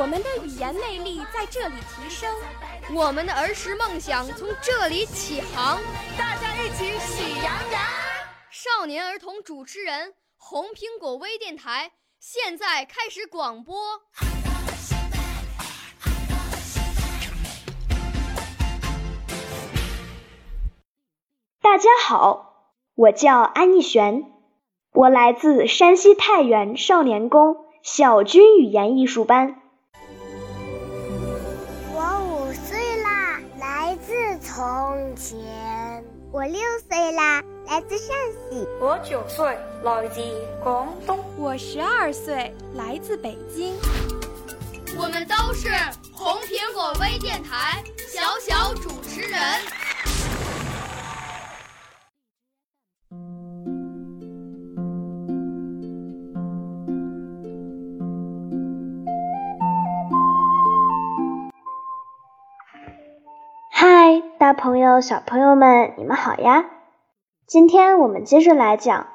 我们的语言魅力在这里提升，我们的儿时梦想从这里起航。大家一起喜羊羊。少年儿童主持人，红苹果微电台现在开始广播。大家好，我叫安逸璇，我来自山西太原少年宫小军语言艺术班。从前。我六岁啦，来自陕西。我九岁，来自广东。我十二岁，来自北京。我们都是红苹果微电台小小主持人。大朋友、小朋友们，你们好呀！今天我们接着来讲《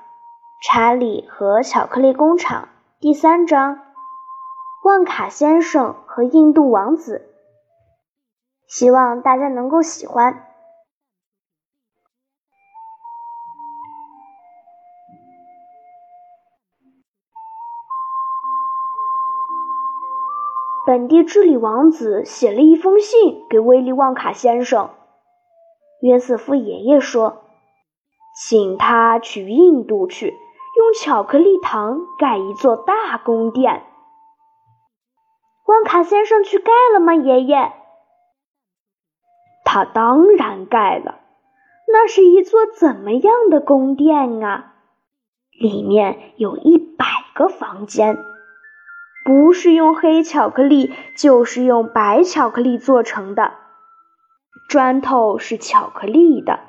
查理和巧克力工厂》第三章《旺卡先生和印度王子》，希望大家能够喜欢。本地治理王子写了一封信给威利旺卡先生。约瑟夫爷爷说：“请他去印度去，用巧克力糖盖一座大宫殿。”旺卡先生去盖了吗？爷爷？他当然盖了。那是一座怎么样的宫殿啊？里面有一百个房间。不是用黑巧克力，就是用白巧克力做成的。砖头是巧克力的，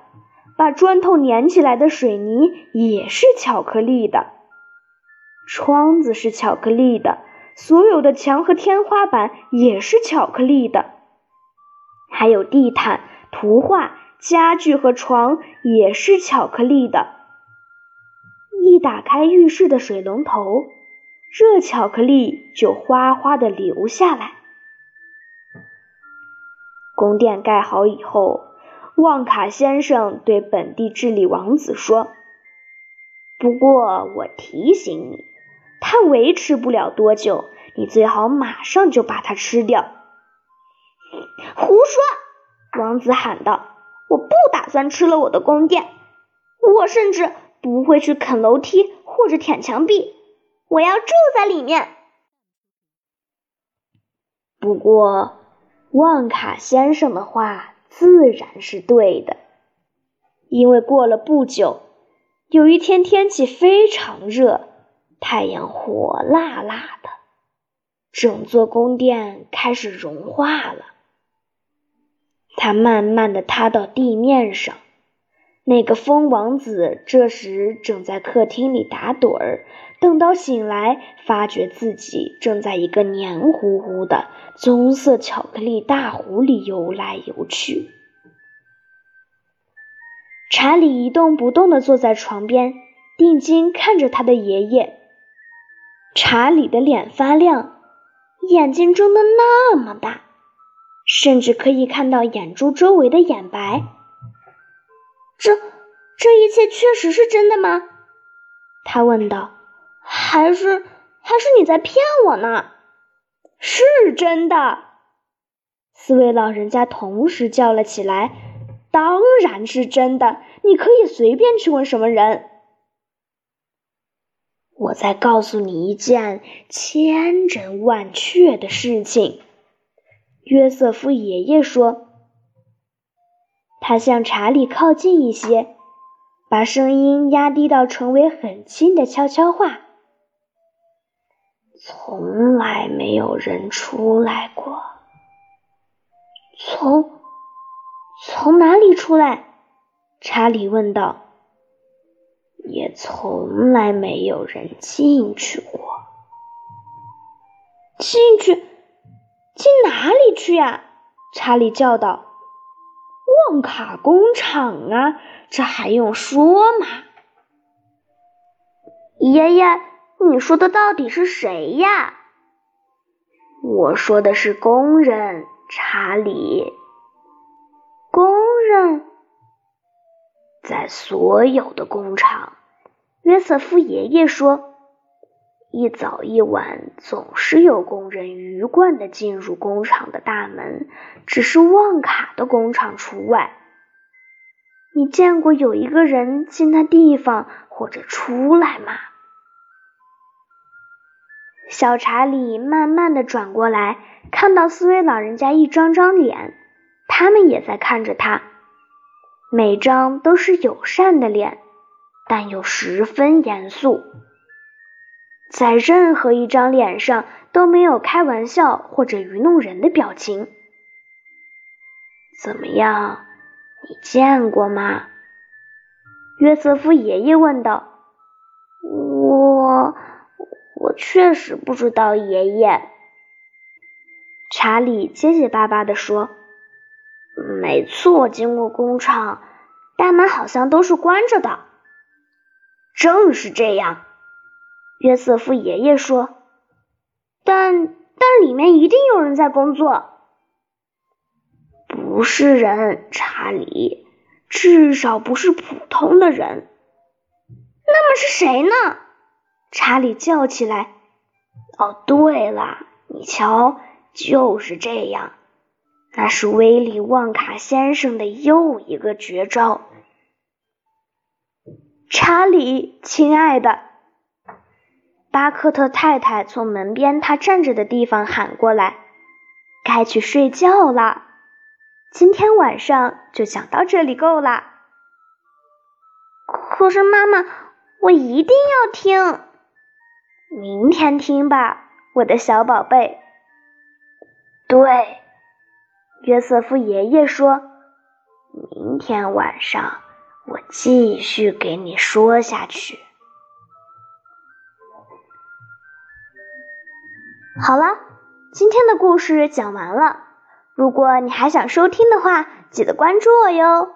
把砖头粘起来的水泥也是巧克力的。窗子是巧克力的，所有的墙和天花板也是巧克力的。还有地毯、图画、家具和床也是巧克力的。一打开浴室的水龙头。热巧克力就哗哗的流下来。宫殿盖好以后，旺卡先生对本地治理王子说：“不过我提醒你，它维持不了多久，你最好马上就把它吃掉。”胡说！王子喊道：“我不打算吃了我的宫殿，我甚至不会去啃楼梯或者舔墙壁。”我要住在里面。不过，旺卡先生的话自然是对的，因为过了不久，有一天天气非常热，太阳火辣辣的，整座宫殿开始融化了。它慢慢的塌到地面上。那个疯王子这时正在客厅里打盹儿。等到醒来，发觉自己正在一个黏糊糊的棕色巧克力大壶里游来游去。查理一动不动地坐在床边，定睛看着他的爷爷。查理的脸发亮，眼睛睁得那么大，甚至可以看到眼珠周围的眼白。这这一切确实是真的吗？他问道。还是还是你在骗我呢？是真的！四位老人家同时叫了起来：“当然是真的！你可以随便去问什么人。”我再告诉你一件千真万确的事情。约瑟夫爷爷说：“他向查理靠近一些，把声音压低到成为很轻的悄悄话。”从来没有人出来过。从从哪里出来？查理问道。也从来没有人进去过。进去？进哪里去呀？查理叫道。旺卡工厂啊，这还用说吗？爷爷，你说的到底是谁呀？我说的是工人，查理。工人。在所有的工厂，约瑟夫爷爷说，一早一晚总是有工人鱼贯的进入工厂的大门，只是旺卡的工厂除外。你见过有一个人进那地方或者出来吗？小查理慢慢的转过来，看到四位老人家一张张脸，他们也在看着他。每张都是友善的脸，但又十分严肃。在任何一张脸上都没有开玩笑或者愚弄人的表情。怎么样？你见过吗？约瑟夫爷爷问道。我，我确实不知道，爷爷。查理结结巴巴地说。没错，经过工厂，大门好像都是关着的。正是这样，约瑟夫爷爷说。但但里面一定有人在工作。不是人，查理，至少不是普通的人。那么是谁呢？查理叫起来。哦，对了，你瞧，就是这样。那是威利旺卡先生的又一个绝招。查理，亲爱的，巴克特太太从门边他站着的地方喊过来：“该去睡觉了，今天晚上就讲到这里够了。”可是妈妈，我一定要听。明天听吧，我的小宝贝。对。约瑟夫爷爷说：“明天晚上我继续给你说下去。”好了，今天的故事讲完了。如果你还想收听的话，记得关注我哟。